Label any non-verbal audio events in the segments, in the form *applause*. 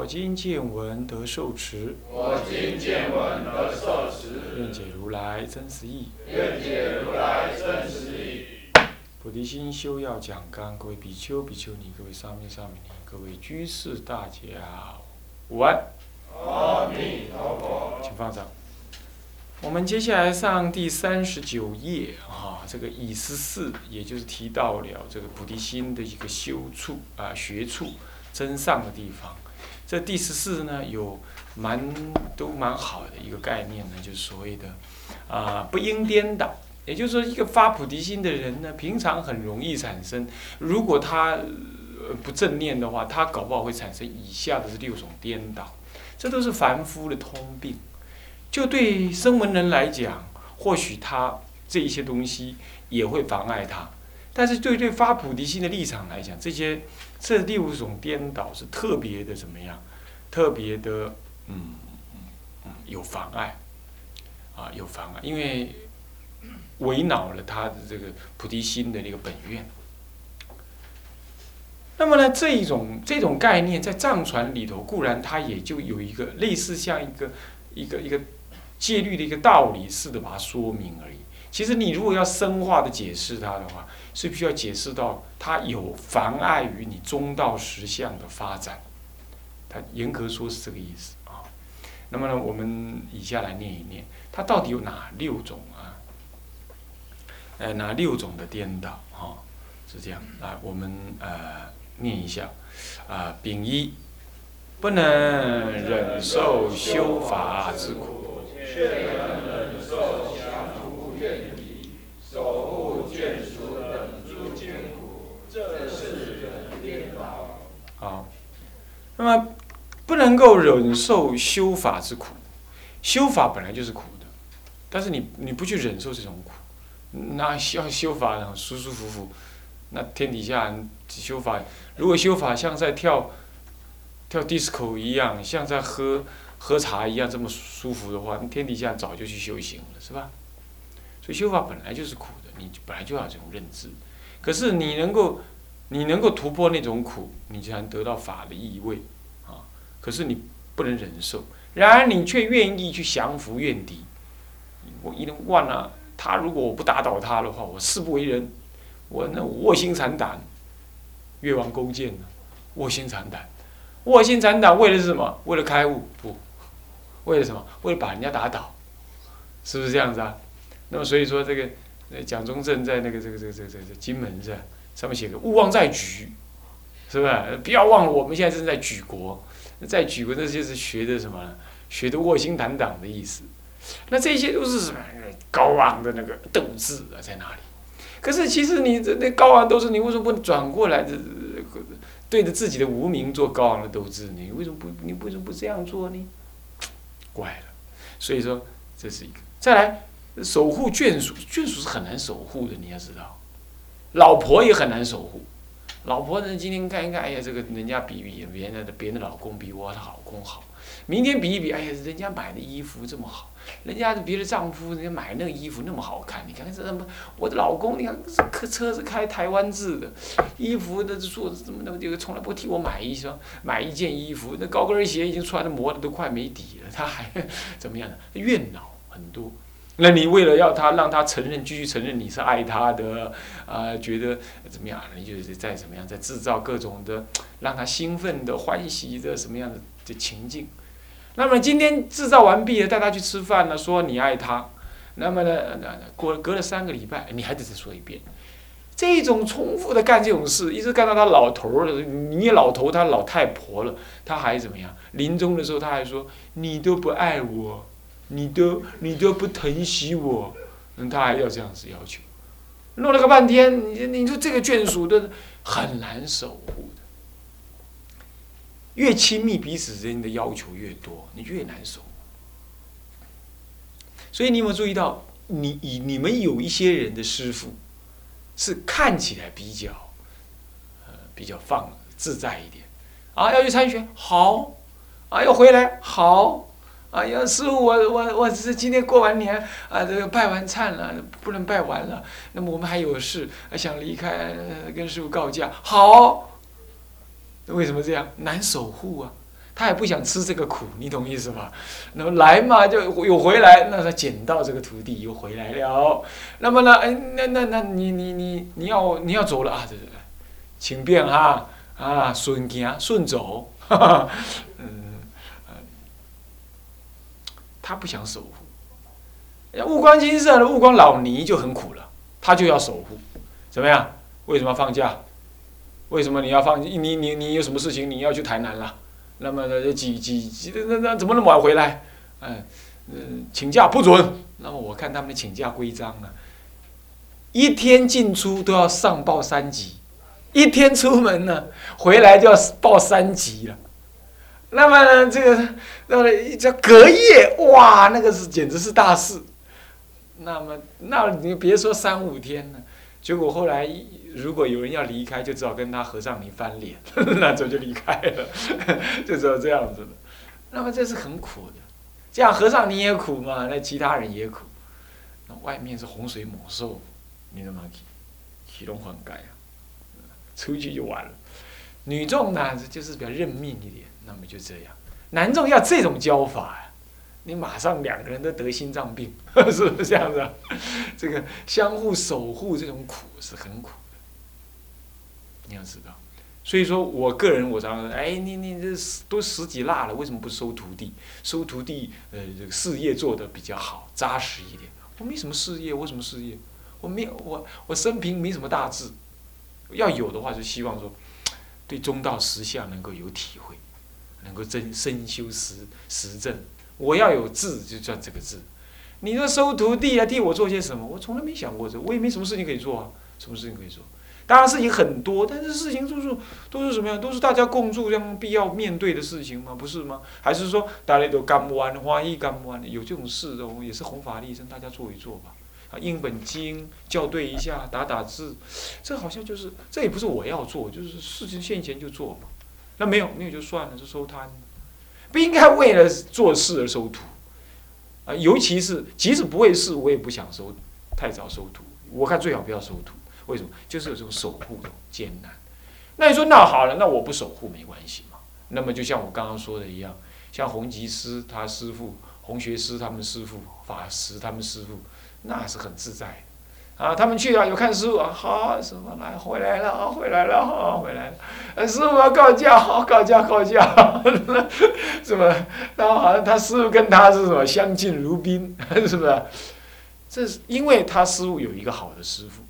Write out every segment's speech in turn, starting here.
我今见闻得受持，我今见闻得受持，愿解如来真实义。愿解如来真实义。菩提心修要讲纲，各位比丘、比丘尼，各位沙弥、沙弥尼，各位居士大家午安，阿弥陀佛。请放掌。我们接下来上第三十九页啊，这个乙十四，也就是提到了这个菩提心的一个修处啊、学处、真上的地方。这第十四呢，有蛮都蛮好的一个概念呢，就是所谓的啊、不应颠倒。也就是说，一个发菩提心的人呢，平常很容易产生，如果他不正念的话，他搞不好会产生以下的这六种颠倒，这都是凡夫的通病。就对声闻人来讲，或许他这一些东西也会妨碍他，但是对对发菩提心的立场来讲，这些这六种颠倒是特别的怎么样？特别的嗯嗯有妨碍啊，有妨碍，因为违恼了他的这个菩提心的那个本愿。那么呢，这一种这种概念在藏传里头，固然它也就有一个类似像一个一个一个戒律的一个道理似的把它说明而已。其实你如果要深化的解释它的话，是必须要解释到它有妨碍于你中道实相的发展。它严格说是这个意思啊。那么呢，我们以下来念一念，它到底有哪六种啊？呃，哪六种的颠倒哈、是这样。来，我们呃念一下啊，丙一。不能忍受修法之苦，却能忍受降伏怨敌，守护眷属等诸艰苦，这是人颠倒。好，那么不能够忍受修法之苦，修法本来就是苦的，但是你你不去忍受这种苦，那要修法呢舒舒服服，那天底下修法，如果修法像在跳跳 disco 一样，像在喝喝茶一样这么舒服的话，天底下早就去修行了，是吧？所以修法本来就是苦的，你本来就要这种认知。可是你能够，你能够突破那种苦，你才能得到法的意味啊。可是你不能忍受，然而你却愿意去降服怨敌。我一定忘了，他如果我不打倒他的话，我誓不为人。我那卧薪尝胆，越王勾践呢？卧薪尝胆，卧薪尝胆为的是什么？为了开悟？不，为了什么？为了把人家打倒，是不是这样子啊？那么所以说这个，蒋中正在那个这个这个这个这个金门上上面写个勿忘在举，是吧？不要忘了我们现在正在举国，在举国那就是学的什么？学的卧薪尝胆的意思。那这些都是什么高昂的那个斗志啊，在哪里？可是其实你这那高昂斗志，你为什么不转过来？这对着自己的无名做高昂的斗志呢？你为什么不？你为什么不这样做呢？怪了。所以说这是一个。再来，守护眷属，眷属是很难守护的，你要知道。老婆也很难守护。老婆呢，今天看一看，哎呀，这个人家比比别人的别人的老公比我的老公好。明天比一比，哎呀，人家买的衣服这么好，人家别的丈夫人家买那个衣服那么好看，你看看这么，我的老公，你看这车子开台湾制的，衣服那做的怎么那么这个从来不替我买一双买一件衣服，那高跟鞋已经穿的磨的都快没底了，他还 *laughs* 怎么样呢？怨恼很多。那你为了要他让他承认，继续承认你是爱他的，啊、觉得怎么样？你就是在怎么样，在制造各种的让他兴奋的、欢喜的什么样的的情境。那么今天制造完毕了，带他去吃饭了，说你爱他。那么呢，过隔了三个礼拜，你还得再说一遍。这种重复的干这种事，一直干到他老头儿了，你老头，他老太婆了，他还怎么样？临终的时候他还说你都不爱我，你都你都不疼惜我，嗯，他还要这样子要求，弄了个半天，你你说这个眷属的很难守护的。越亲密彼此之间的要求越多，你越难守护。所以你有没有注意到，你以你们有一些人的师傅，是看起来比较，呃，比较放自在一点，啊，要去参学好，啊，要回来好，啊，要师傅我我我是今天过完年啊，这个拜完忏了，不能拜完了，那么我们还有事，想离开，跟师傅告假，好，为什么这样？难守护啊。他也不想吃这个苦，你懂意思吧？那么来嘛，就有回来，那他捡到这个徒弟又回来了。那么呢，哎，那那那你你你你要你要走了啊？对对对，请便哈啊，顺行顺走，嗯，*laughs* 他不想守护。要悟光金色的悟光老尼就很苦了，他就要守护，怎么样？为什么放假？为什么你要放？你你你有什么事情你要去台南了？那么呢，几几几那那怎么那么晚回来？哎，嗯，请假不准。那么我看他们的请假规章啊，一天进出都要上报三级，一天出门呢，回来就要报三级了。那么呢，这个那么叫隔夜，哇，那个是简直是大事。那么那你别说三五天了，结果后来。如果有人要离开，就只好跟他和尚你翻脸，那走就离开了，就只有这样子的。那么这是很苦的，这样和尚你也苦嘛，那其他人也苦。那外面是洪水猛兽，你怎么去？启动换盖啊，出去就完了。女众呢，就是比较认命一点，那么就这样。男众要这种教法呀，你马上两个人都得心脏病，*laughs* 是不是这样子？这个相互守护这种苦是很苦的。你要知道，所以说我个人我常常说，哎，你你这都十几腊了，为什么不收徒弟？收徒弟，呃，这个事业做得比较好，扎实一点。我没什么事业，我什么事业？我没有，我我生平没什么大志。要有的话，就希望说，对中道实相能够有体会，能够真身修实实证。我要有志，就赚这个字。你说收徒弟啊，替我做些什么？我从来没想过这，我也没什么事情可以做啊，什么事情可以做？当然事情很多，但是事情都是都是什么样？都是大家共住这样必要面对的事情吗？不是吗？还是说大家都干不完，花艺干不完，有这种事哦，也是弘法利生，大家做一做吧。啊，印本经校对一下，打打字，这好像就是这也不是我要做，就是事情现前就做嘛。那没有没有就算了，就收摊，不应该为了做事而收徒啊！尤其是即使不会事，我也不想收太早收徒。我看最好不要收徒。为什么？就是有这种守护的艰难。那你说，那好了，那我不守护没关系嘛？那么就像我刚刚说的一样，像弘吉师他师傅、弘学师他们师傅、法师他们师傅，那是很自在啊。他们去了有看师傅啊，好师傅来回来了啊，回来了啊，回来了。师傅要告假，好告假告假，*laughs* 是吧？然后好像他师傅跟他是什么相敬如宾，*laughs* 是不是？这是因为他师傅有一个好的师傅。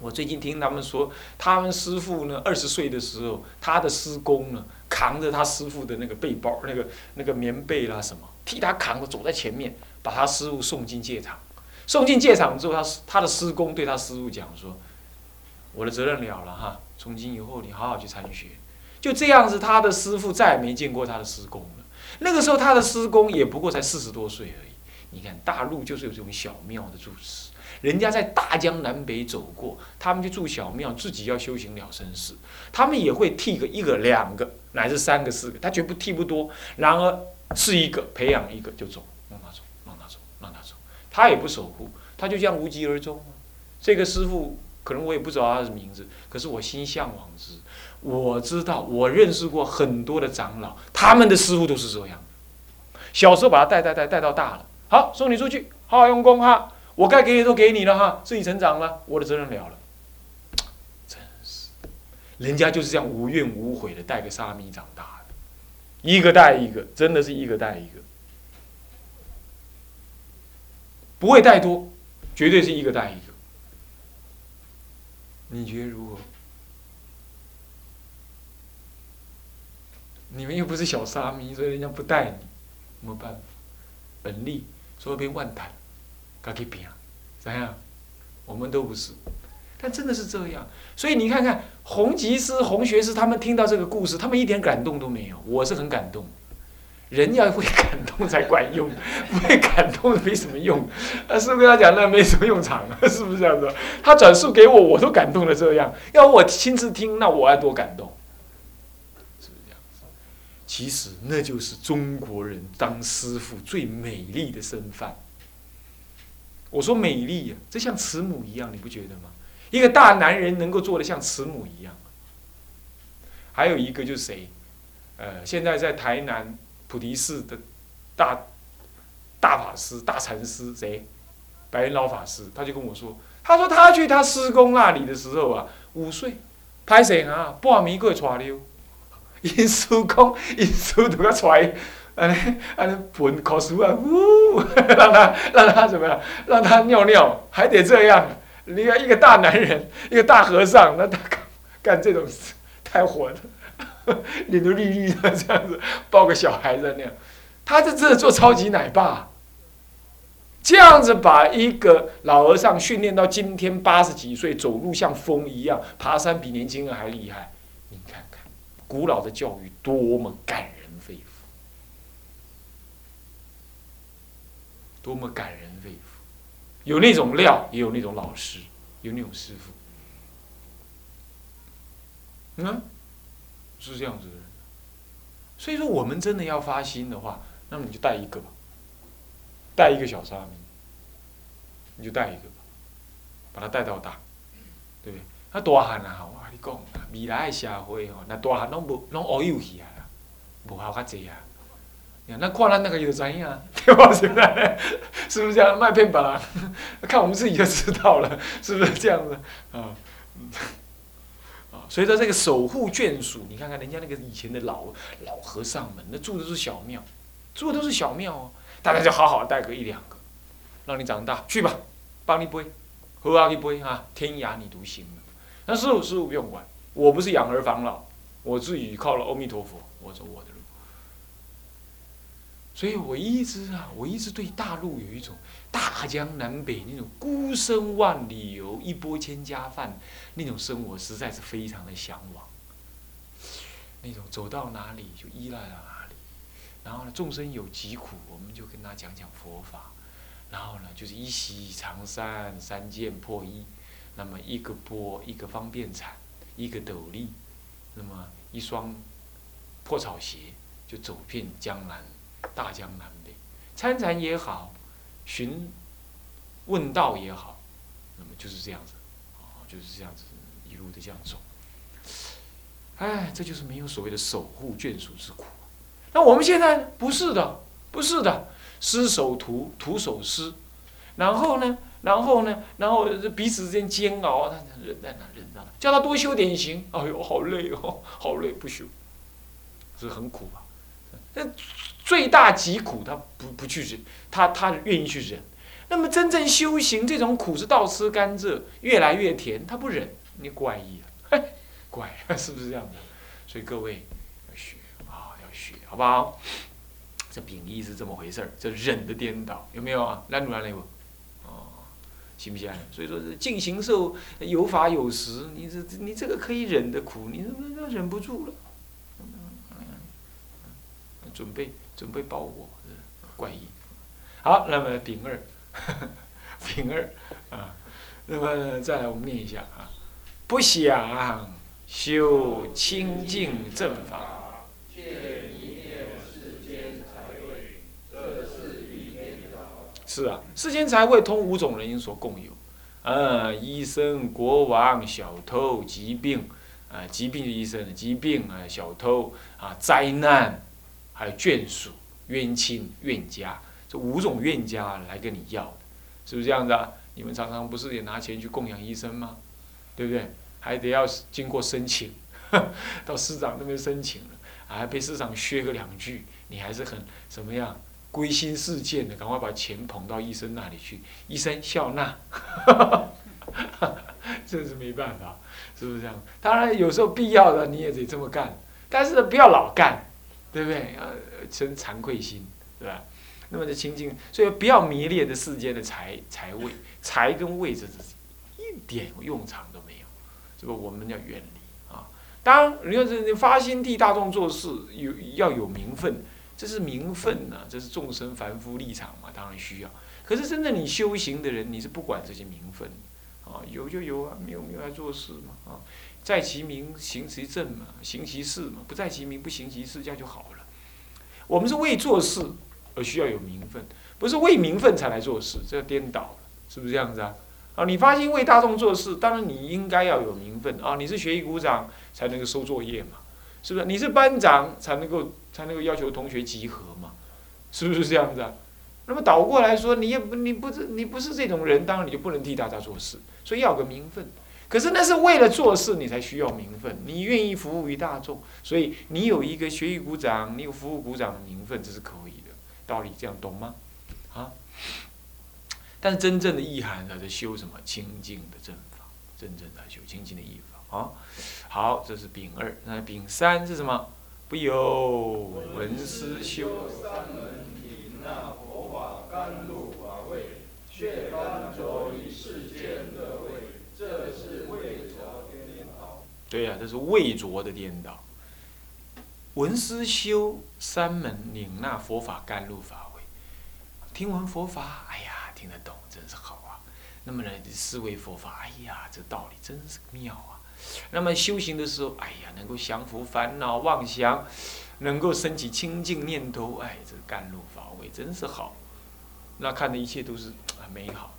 我最近听他们说，他们师傅呢，二十岁的时候，他的师公呢，扛着他师傅的那个背包，那个那个棉被啦什么，替他扛着走在前面，把他师傅送进戒场。送进戒场之后，他他的师公对他师傅讲说：“我的责任了了哈，从今以后你好好去参学。”就这样子，他的师傅再也没见过他的师公了。那个时候，他的师公也不过才四十多岁而已。你看，大陆就是有这种小庙的住持。人家在大江南北走过，他们就住小庙，自己要修行了生死。他们也会剃个一个、两个，乃至三个、四个，他绝不剃不多。然而是一个培养一个就走，让他走，让他走，让他走。他也不守护，他就这样无疾而终。这个师傅可能我也不知道他的名字，可是我心向往之。我知道，我认识过很多的长老，他们的师傅都是这样。小时候把他带带带带到大了，好送你出去，好好用功哈。我该给你都给你了哈，自己成长了，我的责任了了。真是，人家就是这样无怨无悔的带个沙弥长大的，一个带一个，真的是一个带一个，不会带多，绝对是一个带一个。你觉得如何？你们又不是小沙弥，所以人家不带你，没办法，本力说被万谈。该去拼，怎样？我们都不是，但真的是这样。所以你看看红吉师、红学师，他们听到这个故事，他们一点感动都没有。我是很感动。人要会感动才管用，*laughs* 不会感动没什么用。啊，师傅跟他讲那没什么用场，*laughs* 是不是这样子？他转述给我，我都感动了这样。要我亲自听，那我要多感动，是不是这样子？其实那就是中国人当师傅最美丽的身范。我说美丽呀，这像慈母一样，你不觉得吗？一个大男人能够做的像慈母一样。还有一个就是谁？呃，现在在台南普提寺的大大法师、大禅师谁？白云老法师，他就跟我说，他说他去他师公那里的时候啊，五岁，拍谁啊？半暝过带溜，*laughs* 因师公因师都要带，安尼安尼盆口水啊，呜，*laughs* 让他让他怎么样？让他尿尿，还得这样。你看一个大男人，一个大和尚，那他干干这种事。太火了，*laughs* 脸都绿绿的这样子，抱个小孩子那样，他在这做超级奶爸，这样子把一个老和尚训练到今天八十几岁，走路像风一样，爬山比年轻人还厉害。你看看，古老的教育多么感人肺腑，多么感人肺腑，有那种料，也有那种老师，有那种师傅。嗯，是这样子的人，所以说我们真的要发心的话，那么你就带一个吧，带一个小沙弥，你就带一个，把他带到大，对不对？那大汉啊，我跟你讲，未来的社会哦，那大汉拢无拢学游戏啊，无效较济啊。那看咱那个就知影，*laughs* 对吧？现在 *laughs* 是不是这样？卖骗别人，*laughs* 看我们自己就知道了，是不是这样子？啊。所以说这个守护眷属，你看看人家那个以前的老老和尚们，那住的是小庙，住的都是小庙哦。大家就好好带个一两个，让你长大去吧，帮你背，喝啊一杯啊，天涯你独行那师傅师傅不用管，我不是养儿防老，我自己靠了阿弥陀佛，我走我的路。所以我一直啊，我一直对大陆有一种大江南北那种孤身万里游、一钵千家饭那种生活，实在是非常的向往。那种走到哪里就依赖到哪里，然后呢，众生有疾苦，我们就跟他讲讲佛法，然后呢，就是一袭长衫、三件破衣，那么一个钵、一个方便铲、一个斗笠，那么一双破草鞋，就走遍江南。大江南北，参禅也好，寻问道也好，那么就是这样子，啊，就是这样子一路的这样走。哎，这就是没有所谓的守护眷属之苦。那我们现在不是的，不是的，师守徒，徒守师。然后呢，然后呢，然后彼此之间煎熬，他忍在那，忍在那，叫他多修点行。哎呦，好累哦，好累，不修，是很苦啊。那。最大疾苦，他不不去忍，他他愿意去忍。那么真正修行这种苦是倒吃甘蔗，越来越甜，他不忍，你怪异 *laughs* 了，怪是不是这样的？所以各位要学啊，要学，好不好？这秉义是这么回事儿，这忍的颠倒有没有啊？来努来不？哦，行不行？所以说是进行受有法有时，你这你这个可以忍的苦，你这忍不住了，准备。准备包我，怪异。好，那么丙二，*laughs* 丙二啊，那么再来我们念一下啊，不想修清净正法，是啊，世间才会通五种人所共有，啊，医生、国王、小偷、疾病，啊，疾病的医生，疾病啊，小偷啊，灾难。还有眷属、冤亲、怨家，这五种怨家来跟你要的，是不是这样子啊？你们常常不是也拿钱去供养医生吗？对不对？还得要经过申请，*laughs* 到市长那边申请了，还被市长削个两句，你还是很什么样？归心似箭的，赶快把钱捧到医生那里去，医生笑纳，*laughs* 真是没办法，是不是这样？当然有时候必要的你也得这么干，但是不要老干。对不对？呃生惭愧心，对吧？那么这清净，所以不要迷恋的世间的财财位，*laughs* 财跟位这是一点用场都没有，这个我们要远离啊。当然，你要是你发心替大众做事，有要有名分，这这是名分呐、这是众生凡夫立场嘛，当然需要。可是真正你修行的人，你是不管这些名分，啊，有就有啊，没有没有来做事嘛，啊，在其名行其正嘛，行其事嘛，不在其名不行其事，这样就好了。我们是为做事而需要有名分，不是为名分才来做事，这颠倒了，是不是这样子啊？啊，你发心为大众做事，当然你应该要有名分啊，你是学艺股长才能够收作业嘛，是不是？你是班长才能够才能够要求同学集合嘛，是不是这样子啊？那么倒过来说，你也不你不是你不是这种人，当然你就不能替大家做事，所以要个名分。可是那是为了做事，你才需要名分。你愿意服务于大众，所以你有一个学艺鼓掌，你有服务鼓掌的名分，这是可以的。道理这样懂吗？啊？但是真正的意涵呢，是修什么清净的正法，真正的修清净的意法啊。好，这是丙二，那丙三是什么？不由文思修。三门以那佛法甘露法味，却甘着于世间乐味，这是为着颠倒。对呀、这是为着的颠倒。闻思修三门，领纳佛法甘露法味。听闻佛法，哎呀，听得懂，真是好啊。那么呢，思维佛法，哎呀，这道理真是妙啊。那么修行的时候，哎呀，能够降服烦恼妄想，能够升起清净念头，哎，这甘露法味真是好。那看的一切都是啊美好。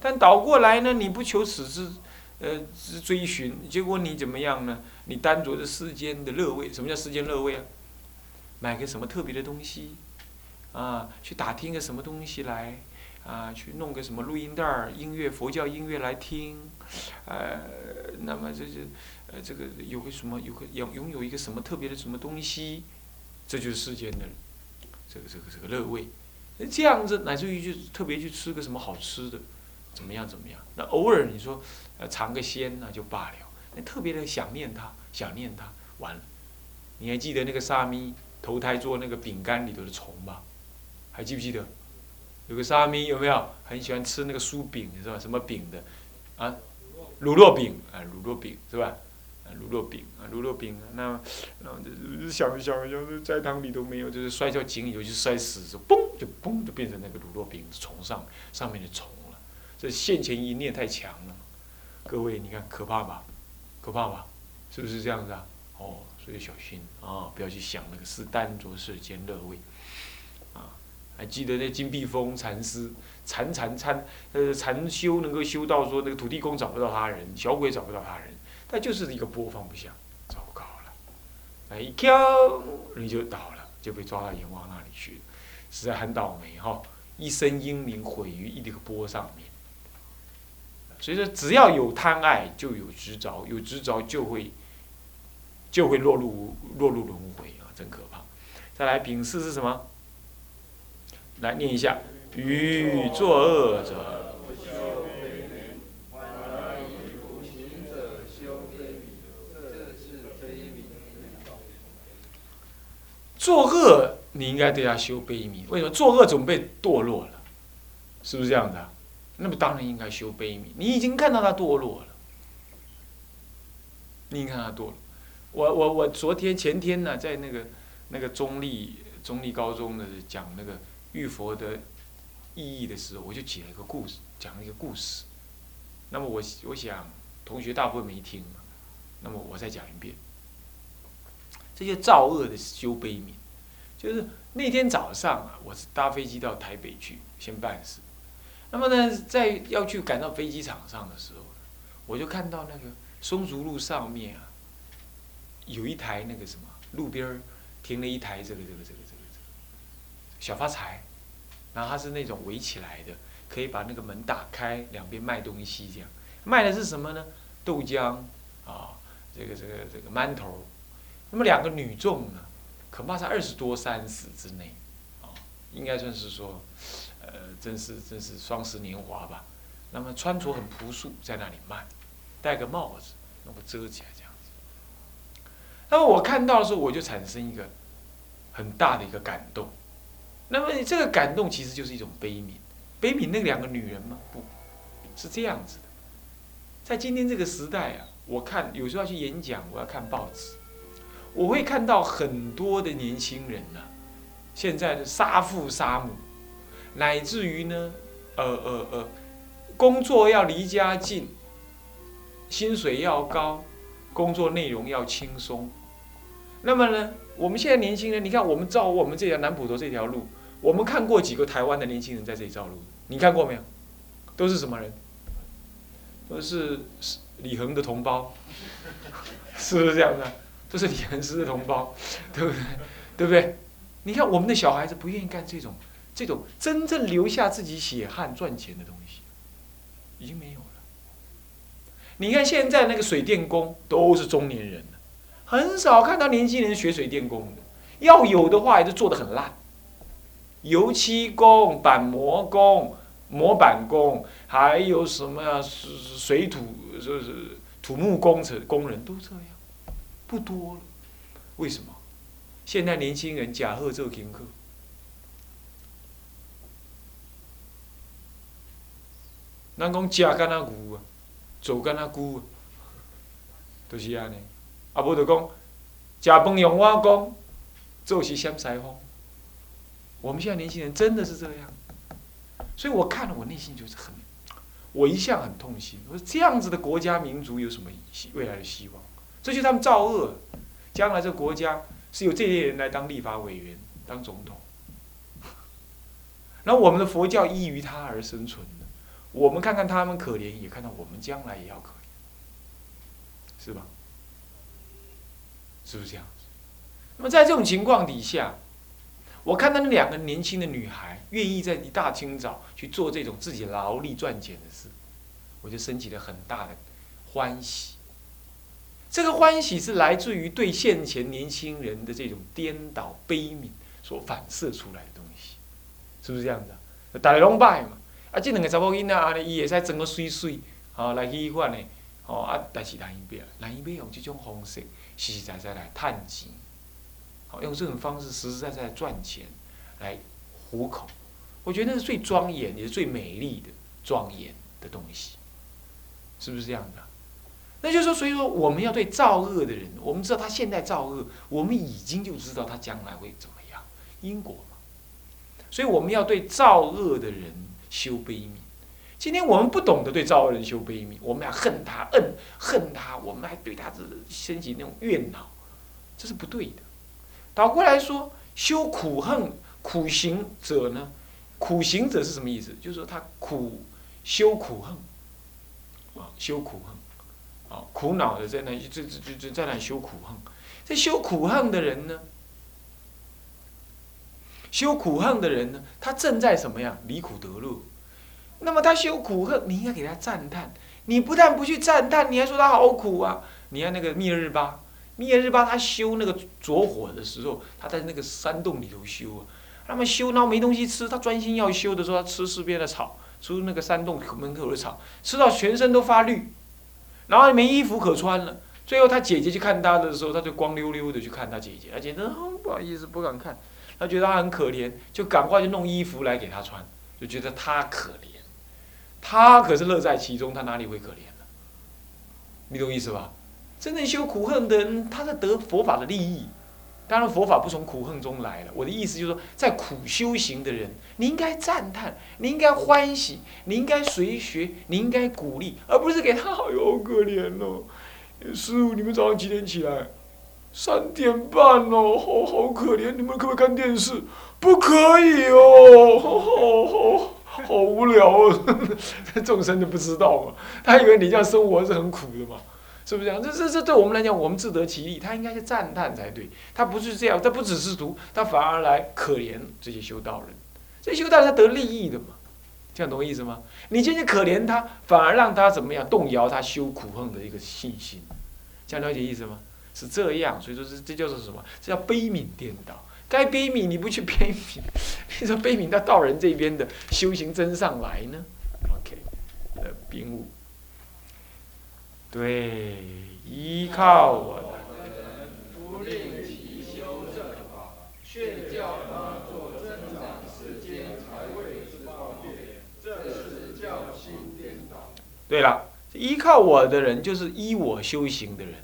但倒过来呢，你不求此之。呃，是追寻，结果你怎么样呢？你单着这世间的乐味，什么叫世间乐味啊？买个什么特别的东西，啊，去打听个什么东西来，啊，去弄个什么录音带儿、音乐、佛教音乐来听，呃，那么这就，呃，这个有个什么，有个拥拥有一个什么特别的什么东西，这就是世间的这个这个这个乐味。这样子，乃至于就特别去吃个什么好吃的，怎么样怎么样？那偶尔你说。呃，尝个鲜那就罢了。那特别的想念他，想念他，完了。你还记得那个沙弥投胎做那个饼干里头的虫吧？还记不记得？有个沙弥有没有很喜欢吃那个酥饼是吧？什么饼的？啊，乳酪饼啊，乳酪饼是吧？啊，乳酪饼啊，卤肉饼啊。那然后就想想想，在汤里都没有，就是摔跤井里头就摔死，就嘣就嘣就变成那个卤肉饼虫上上面的虫了。这现前一念太强了。各位，你看可怕吧？可怕吧？是不是这样子啊？哦，所以小心啊，不要去想那个是单着世间乐味啊。还记得那金碧峰禅师禅禅禅呃禅修能够修到说那个土地公找不到他人，小鬼找不到他人，他就是一个波放不下，糟糕了，哎一跳你就倒了，就被抓到阎王那里去了，实在很倒霉哈，一生英名毁于一个波上面。所以说，只要有贪爱，就有执着；有执着，就会就会落入落入轮回啊，真可怕。再来，丙四是什么？来念一下：与作恶者，作恶你应该对他修悲悯。为什么作恶总被堕落了？是不是这样的、那么当然应该修悲悯。你已经看到他堕落了，你已经看他堕落。我我我昨天前天呢，在那个那个中立中立高中的讲那个玉佛的意义的时候，我就讲了一个故事，讲了一个故事。那么我我想同学大部分没听，那么我再讲一遍。这些造恶的修悲悯，就是那天早上啊，我是搭飞机到台北去先办事。那么呢，在要去赶到飞机场上的时候，我就看到那个松竹路上面啊，有一台那个什么路边停了一台这个这个这个这个这个小发财，然后它是那种围起来的，可以把那个门打开，两边卖东西这样。卖的是什么呢？豆浆啊，这个这个这个馒头。那么两个女众呢，恐怕在二十多三十之内，啊，应该算是说。呃，真是真是双十年华吧。那么穿着很朴素，在那里卖，戴个帽子，弄个遮起来这样子。那么我看到的时候，我就产生一个很大的一个感动。那么这个感动其实就是一种悲悯。悲悯那两个女人吗？不是这样子的。在今天这个时代啊，我看有时候要去演讲，我要看报纸，我会看到很多的年轻人呐、现在的杀父杀母，乃至于呢，呃呃呃，工作要离家近，薪水要高，工作内容要轻松。那么呢，我们现在年轻人，你看我们照我们这条南普陀这条路，我们看过几个台湾的年轻人在这里照路？你看过没有？都是什么人？都是李恒的同胞，*laughs* 是不是这样的？都是李恒师的同胞，对不对？对不对？你看我们的小孩子不愿意干这种这种真正留下自己血汗赚钱的东西，已经没有了。你看现在那个水电工都是中年人，很少看到年轻人学水电工的。要有的话，也是做的很烂。油漆工、板模工、模板工，还有什么呀？水土就是土木工程工人都这样，不多了。为什么？现在年轻人假贺做听课，咱讲食干那牛啊，做干那牛啊，都是安尼。啊，无就讲食饭用我讲，做是闪西风。我们现在年轻人真的是这样，所以我看了，我内心就是很，我一向很痛心。我说这样子的国家民族有什么希未来的希望？这就是他们造恶，将来这国家。是由这些人来当立法委员、当总统，然后我们的佛教依于他而生存的。我们看看他们可怜，也看到我们将来也要可怜，是吧？是不是这样子？那么在这种情况底下，我看到那两个年轻的女孩愿意在一大清早去做这种自己劳力赚钱的事，我就升起了很大的欢喜。这个欢喜是来自于对现前年轻人的这种颠倒悲悯所反射出来的东西，是不是这样的？大家拢拜嘛，啊，这两个查某囡仔安尼，伊会使装个水水，吼来去款的，吼啊，但是人伊要，人伊要用这种方式实实在在来赚钱，好用这种方式实实在在赚钱来糊口，我觉得那是最庄严也是最美丽的庄严的东西，是不是这样的？那就是说，所以说我们要对造恶的人，我们知道他现在造恶，我们已经就知道他将来会怎么样，因果嘛。所以我们要对造恶的人修悲悯。今天我们不懂得对造恶人修悲悯，我们要恨他，恨恨他，我们还对他这升起那种怨恼，这是不对的。倒过来说，修苦恨苦行者呢？苦行者是什么意思？就是说他苦修苦恨啊，修苦恨。啊，苦恼的在那，这这这这在那修苦恨。这修苦恨的人呢，修苦恨的人呢，他正在什么样？离苦得乐。那么他修苦恨，你应该给他赞叹。你不但不去赞叹，你还说他好苦啊！你看那个灭日巴，灭日巴他修那个着火的时候，他在那个山洞里头修啊。那么修，然后没东西吃，他专心要修的时候，他吃四边的草，吃那个山洞门口的草，吃到全身都发绿。然后没衣服可穿了，最后他姐姐去看他的时候，他就光溜溜的去看他姐姐，他觉得，不好意思不敢看，他觉得他很可怜，就赶快去弄衣服来给他穿，就觉得他可怜，他可是乐在其中，他哪里会可怜呢？你懂意思吧？真正修苦恨的人，他在得佛法的利益。当然，佛法不从苦恨中来了。我的意思就是说，在苦修行的人，你应该赞叹，你应该欢喜，你应该随学，你应该鼓励，而不是给他好哟，好可怜哦。师傅，你们早上几点起来？三点半哦，好好可怜。你们可不可以看电视？不可以哦，好好好，好无聊哦。*laughs* 众生都不知道嘛，他以为你这样生活是很苦的嘛。是不是这样？这这这对我们来讲，我们自得其利。他应该是赞叹才对，他不是这样，他不只是读，他反而来可怜这些修道人。这些修道人他得利益的嘛，这样懂我意思吗？你今天可怜他，反而让他怎么样动摇他修苦恨的一个信心，这样了解意思吗？是这样，所以说这这叫做什么？这叫悲悯颠倒。该悲悯你不去悲悯，*laughs* 你说悲悯到道人这边的修行真上来呢？OK，呃，宾物。对，依靠我的。不令其修正法，劝教他做增长世间财位之方便，这是教心颠倒。对了，依靠我的人就是依我修行的人，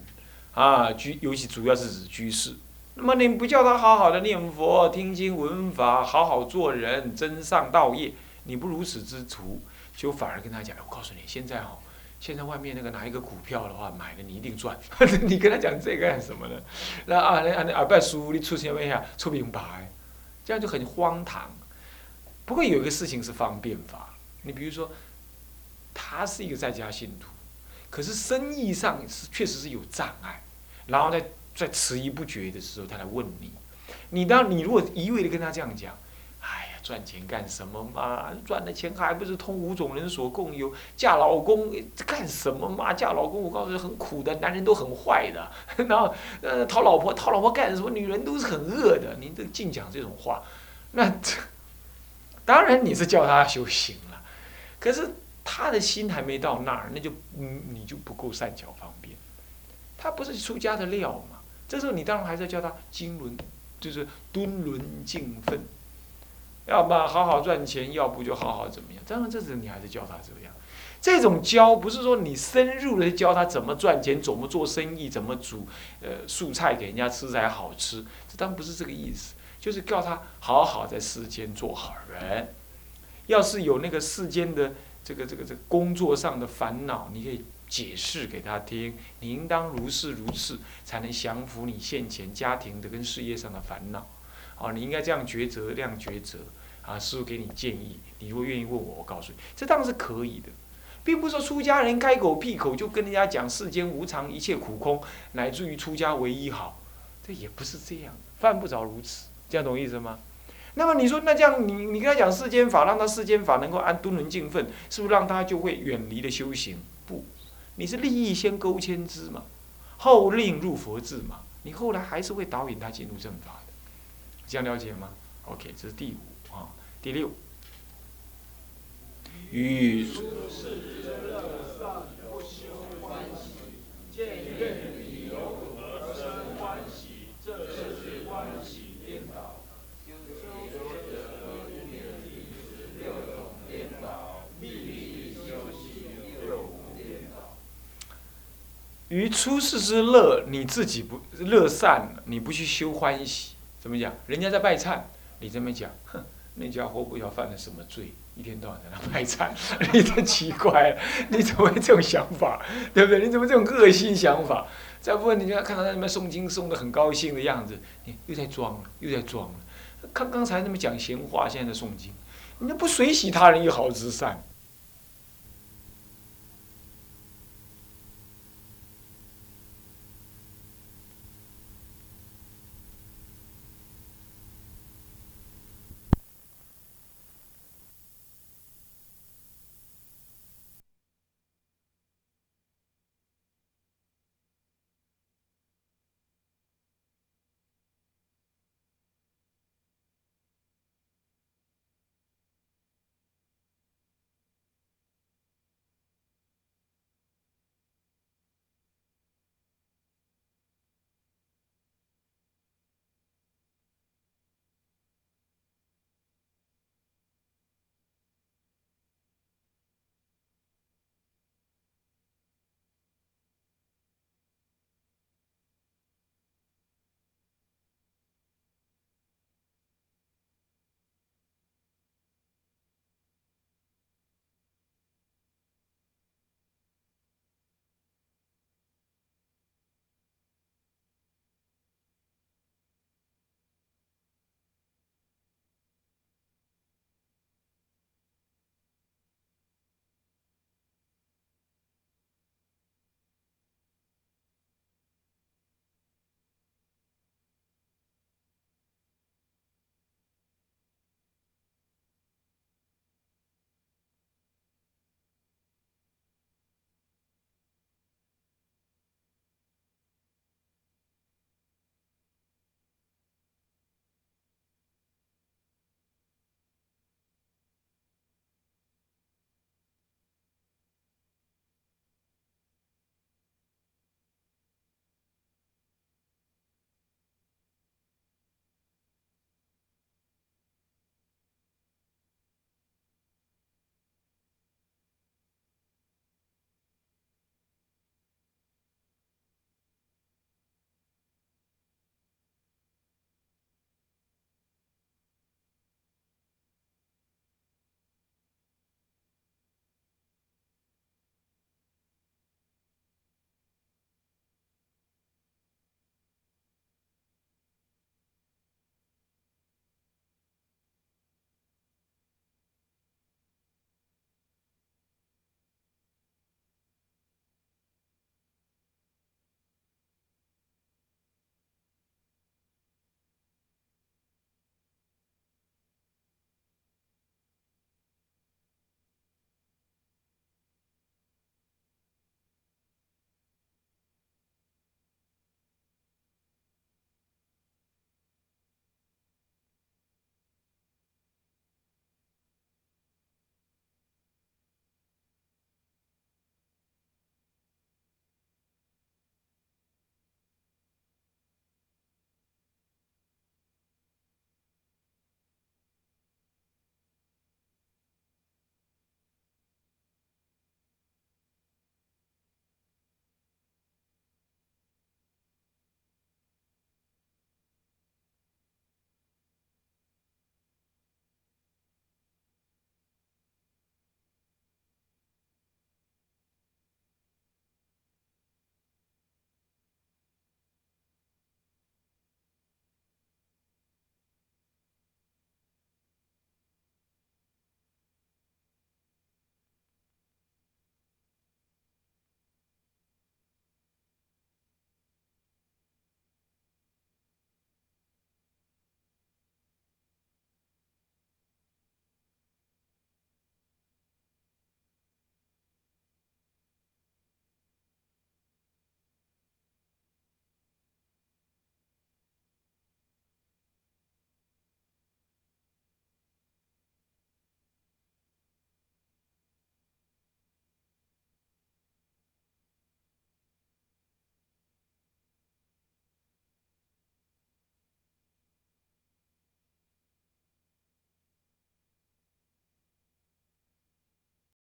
啊，居尤其主要是指居士，那么你不叫他好好的念佛、听经闻法、好好做人、真上道业，你不如此之徒，就反而跟他讲：我告诉你，现在哈，现在外面那个哪一个股票的话，买了你一定赚。*laughs* 你跟他讲这个干什么呢？那啊，那那阿拜书你出现没呀？出明白，这样就很荒唐。不过有一个事情是方便法，你比如说，他是一个在家信徒，可是生意上是确实是有障碍，然后在在迟疑不决的时候，他来问你，你当你如果一味的跟他这样讲，赚钱干什么嘛？赚的钱还不是通五种人所共有？嫁老公干什么嘛？嫁老公我告诉你很苦的，男人都很坏的，*laughs* 然后呃讨老婆讨老婆干什么？女人都是很恶的，你这净讲这种话，那这。*laughs* 当然你是叫他修行了，可是他的心还没到那儿，那就嗯你就不够善巧方便。他不是出家的料嘛，这时候你当然还是要叫他经纶，就是敦伦敬奋，要么好好赚钱，要不就好好怎么样。当然这时你还是教他这样。这种教不是说你深入的教他怎么赚钱，怎么做生意，怎么煮呃素菜给人家吃才好吃，这当然不是这个意思。就是叫他好好在世间做好人，要是有那个世间的这个这个这个工作上的烦恼，你可以解释给他听，你应当如是如是，才能降服你现前家庭的跟事业上的烦恼。哦，你应该这样抉择，那样抉择。啊，师傅给你建议，你如果愿意问我，我告诉你，这当然是可以的，并不是说出家人开口闭口就跟人家讲世间无常，一切苦空，乃至于出家唯一好，这也不是这样，犯不着如此。这样懂意思吗？那么你说，那这样你你跟他讲世间法，让他世间法能够安敦伦敬奋，是不是让他就会远离了修行？不，你是利益先勾牵之嘛，后令入佛智嘛，你后来还是会导引他进入正法。这样了解吗？OK，这是第五啊，第六。与。于出世之乐，你自己不乐善，你不去修欢喜，怎么讲？人家在拜忏，你这么讲，哼，那家伙不知道犯了什么罪，一天到晚在那拜忏，*laughs* 你真奇怪了，你怎么会这种想法？对不对？你怎么这种恶心想法？再不，你就要看到他那边诵经诵的很高兴的样子，你又在装了，又在装了。看刚才那么讲闲话，现在在诵经，你不随喜他人一毫之善，